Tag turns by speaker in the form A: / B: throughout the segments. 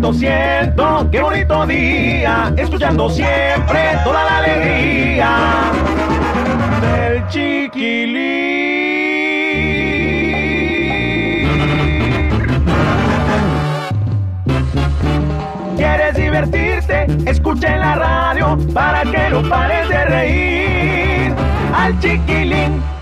A: bonito siento, qué bonito día, escuchando siempre toda la alegría del chiquilín. ¿Quieres divertirte? Escucha en la radio para que no pares de reír al chiquilín.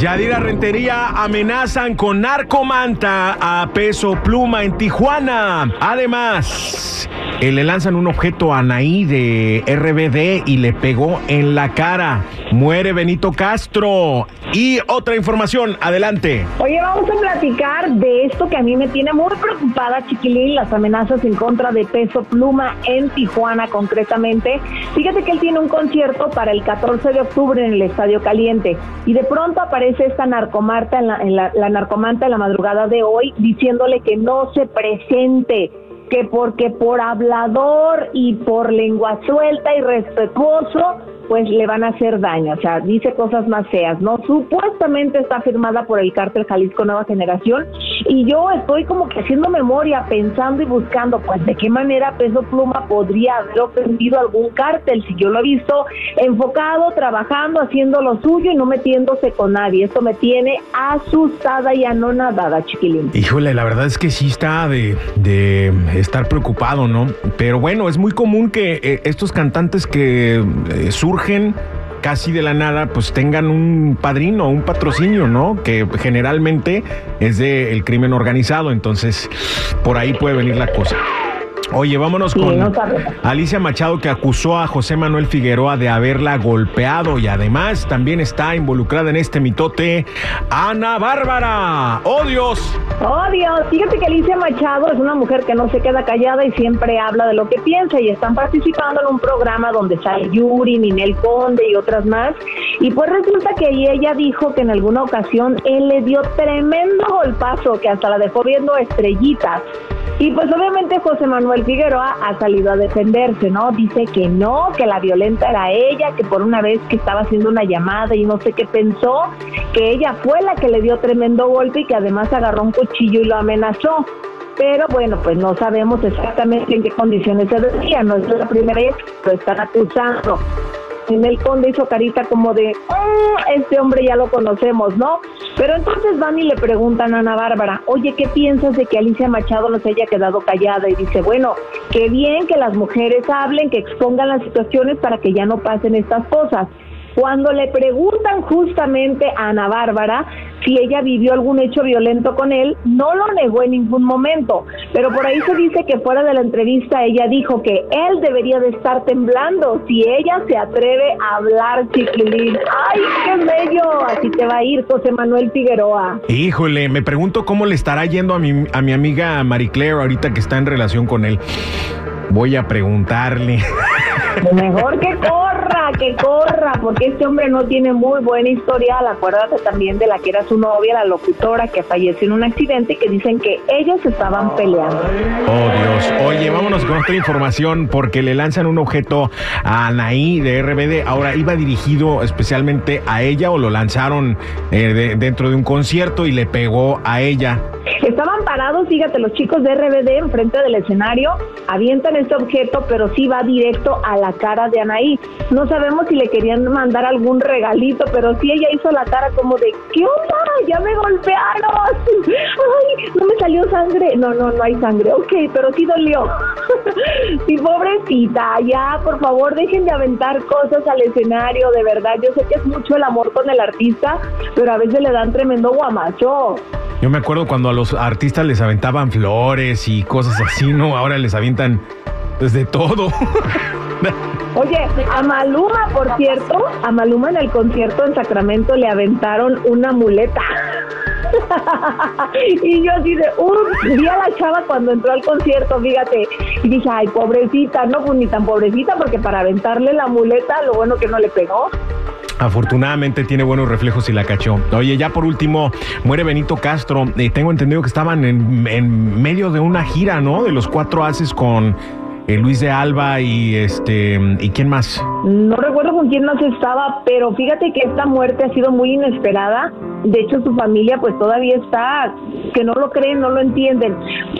A: Yadira Rentería amenazan con narcomanta a peso pluma en Tijuana. Además, eh, le lanzan un objeto a Anaí de RBD y le pegó en la cara. Muere Benito Castro. Y otra información, adelante.
B: Oye, vamos a platicar de esto que a mí me tiene muy preocupada, Chiquilín, las amenazas en contra de Peso Pluma en Tijuana concretamente. Fíjate que él tiene un concierto para el 14 de octubre en el Estadio Caliente y de pronto aparece esta narcomanta en la, en la, la narcomanta en la madrugada de hoy diciéndole que no se presente que porque por hablador y por lengua suelta y respetuoso pues le van a hacer daño, o sea, dice cosas más feas, ¿no? Supuestamente está firmada por el cártel Jalisco Nueva Generación y yo estoy como que haciendo memoria, pensando y buscando, pues de qué manera Peso Pluma podría haber ofendido algún cártel, si yo lo he visto enfocado, trabajando, haciendo lo suyo y no metiéndose con nadie. Esto me tiene asustada y anonadada, chiquilín.
A: Híjole, la verdad es que sí está de, de estar preocupado, ¿no? Pero bueno, es muy común que eh, estos cantantes que eh, surgen casi de la nada, pues tengan un padrino, un patrocinio, ¿no? Que generalmente es del el crimen organizado, entonces por ahí puede venir la cosa. Oye, vámonos con
B: no.
A: Alicia Machado que acusó a José Manuel Figueroa de haberla golpeado y además también está involucrada en este mitote Ana Bárbara. ¡Oh Dios!
B: Oh Dios, fíjate que Alicia Machado es una mujer que no se queda callada y siempre habla de lo que piensa y están participando en un programa donde sale Yuri, Ninel Conde y otras más. Y pues resulta que ella dijo que en alguna ocasión él le dio tremendo golpazo que hasta la dejó viendo estrellitas. Y pues obviamente José Manuel Figueroa ha salido a defenderse, ¿no? Dice que no, que la violenta era ella, que por una vez que estaba haciendo una llamada y no sé qué pensó, que ella fue la que le dio tremendo golpe y que además agarró un cuchillo y lo amenazó. Pero bueno, pues no sabemos exactamente en qué condiciones se decía, no es la primera vez que lo están acusando. En el conde hizo carita como de, "Mm, este hombre ya lo conocemos, ¿no? Pero entonces van y le preguntan a Ana Bárbara, oye, ¿qué piensas de que Alicia Machado no se haya quedado callada? Y dice, bueno, qué bien que las mujeres hablen, que expongan las situaciones para que ya no pasen estas cosas. Cuando le preguntan justamente a Ana Bárbara si ella vivió algún hecho violento con él, no lo negó en ningún momento, pero por ahí se dice que fuera de la entrevista ella dijo que él debería de estar temblando si ella se atreve a hablar chiquilín. ¡Ay, qué bello! Así te va a ir José Manuel Figueroa.
A: Híjole, me pregunto cómo le estará yendo a mi, a mi amiga Marie Claire ahorita que está en relación con él. Voy a preguntarle.
B: Mejor que corra, que corra, porque este hombre no tiene muy buena historial. Acuérdate también de la que era su novia, la locutora, que falleció en un accidente, que dicen que ellos estaban peleando.
A: Oh Dios. Oye, vámonos con otra información porque le lanzan un objeto a Anaí de RBD. Ahora, ¿iba dirigido especialmente a ella o lo lanzaron eh, de- dentro de un concierto y le pegó a ella?
B: Estaban parados, fíjate, los chicos de RBD enfrente del escenario, avientan este objeto, pero sí va directo a la cara de Anaí. No sabemos si le querían mandar algún regalito, pero sí ella hizo la cara como de, ¿qué onda? Ya me golpearon. Ay, no me salió sangre. No, no, no hay sangre. Ok, pero sí dolió. sí, pobrecita, ya, por favor, dejen de aventar cosas al escenario, de verdad. Yo sé que es mucho el amor con el artista, pero a veces le dan tremendo guamacho.
A: Yo me acuerdo cuando a los artistas les aventaban flores y cosas así, ¿no? Ahora les avientan pues, de todo.
B: Oye, a Maluma, por cierto, a Maluma en el concierto en Sacramento le aventaron una muleta. y yo así de, uff, vi a la chava cuando entró al concierto, fíjate, y dije, ay, pobrecita, no, pues ni tan pobrecita, porque para aventarle la muleta, lo bueno que no le pegó.
A: Afortunadamente tiene buenos reflejos y la cachó. Oye, ya por último, muere Benito Castro. Eh, tengo entendido que estaban en, en medio de una gira, ¿no? De los cuatro haces con eh, Luis de Alba y este y quién más.
B: No recuerdo con quién más estaba, pero fíjate que esta muerte ha sido muy inesperada. De hecho, su familia pues todavía está, que no lo creen, no lo entienden.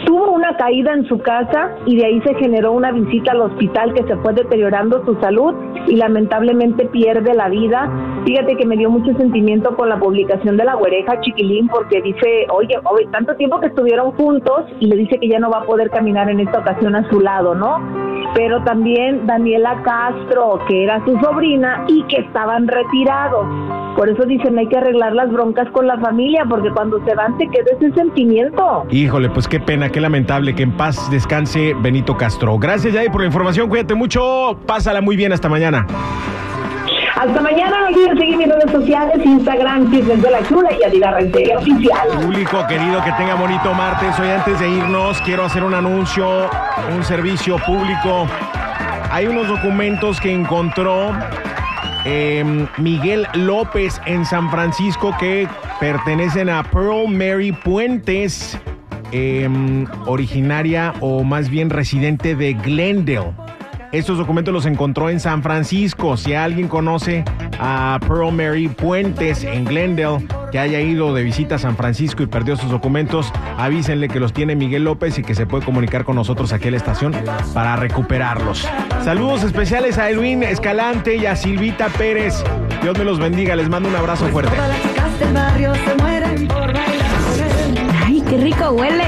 B: Tuvo una caída en su casa y de ahí se generó una visita al hospital que se fue deteriorando su salud y lamentablemente pierde la vida. Fíjate que me dio mucho sentimiento con la publicación de la güereja Chiquilín porque dice, oye, oye, tanto tiempo que estuvieron juntos y le dice que ya no va a poder caminar en esta ocasión a su lado, ¿no? Pero también Daniela Castro, que era su sobrina y que estaban retirados. Por eso dicen hay que arreglar las broncas con la familia, porque cuando se van te queda ese sentimiento.
A: Híjole, pues qué pena, qué lamentable. Que en paz descanse Benito Castro. Gracias, Yay, por la información. Cuídate mucho. Pásala muy bien. Hasta mañana.
B: Hasta mañana, no olviden seguir mis redes sociales, Instagram, Chismes de la Chula y Adidas Rentería Oficial.
A: Público querido, que tenga bonito martes. Hoy antes de irnos, quiero hacer un anuncio, un servicio público. Hay unos documentos que encontró eh, Miguel López en San Francisco que pertenecen a Pearl Mary Puentes, eh, originaria o más bien residente de Glendale. Estos documentos los encontró en San Francisco. Si alguien conoce a Pearl Mary Puentes en Glendale, que haya ido de visita a San Francisco y perdió sus documentos, avísenle que los tiene Miguel López y que se puede comunicar con nosotros aquí a la estación para recuperarlos. Saludos especiales a Edwin Escalante y a Silvita Pérez. Dios me los bendiga. Les mando un abrazo fuerte.
C: Con él.
D: Ay, qué rico huele.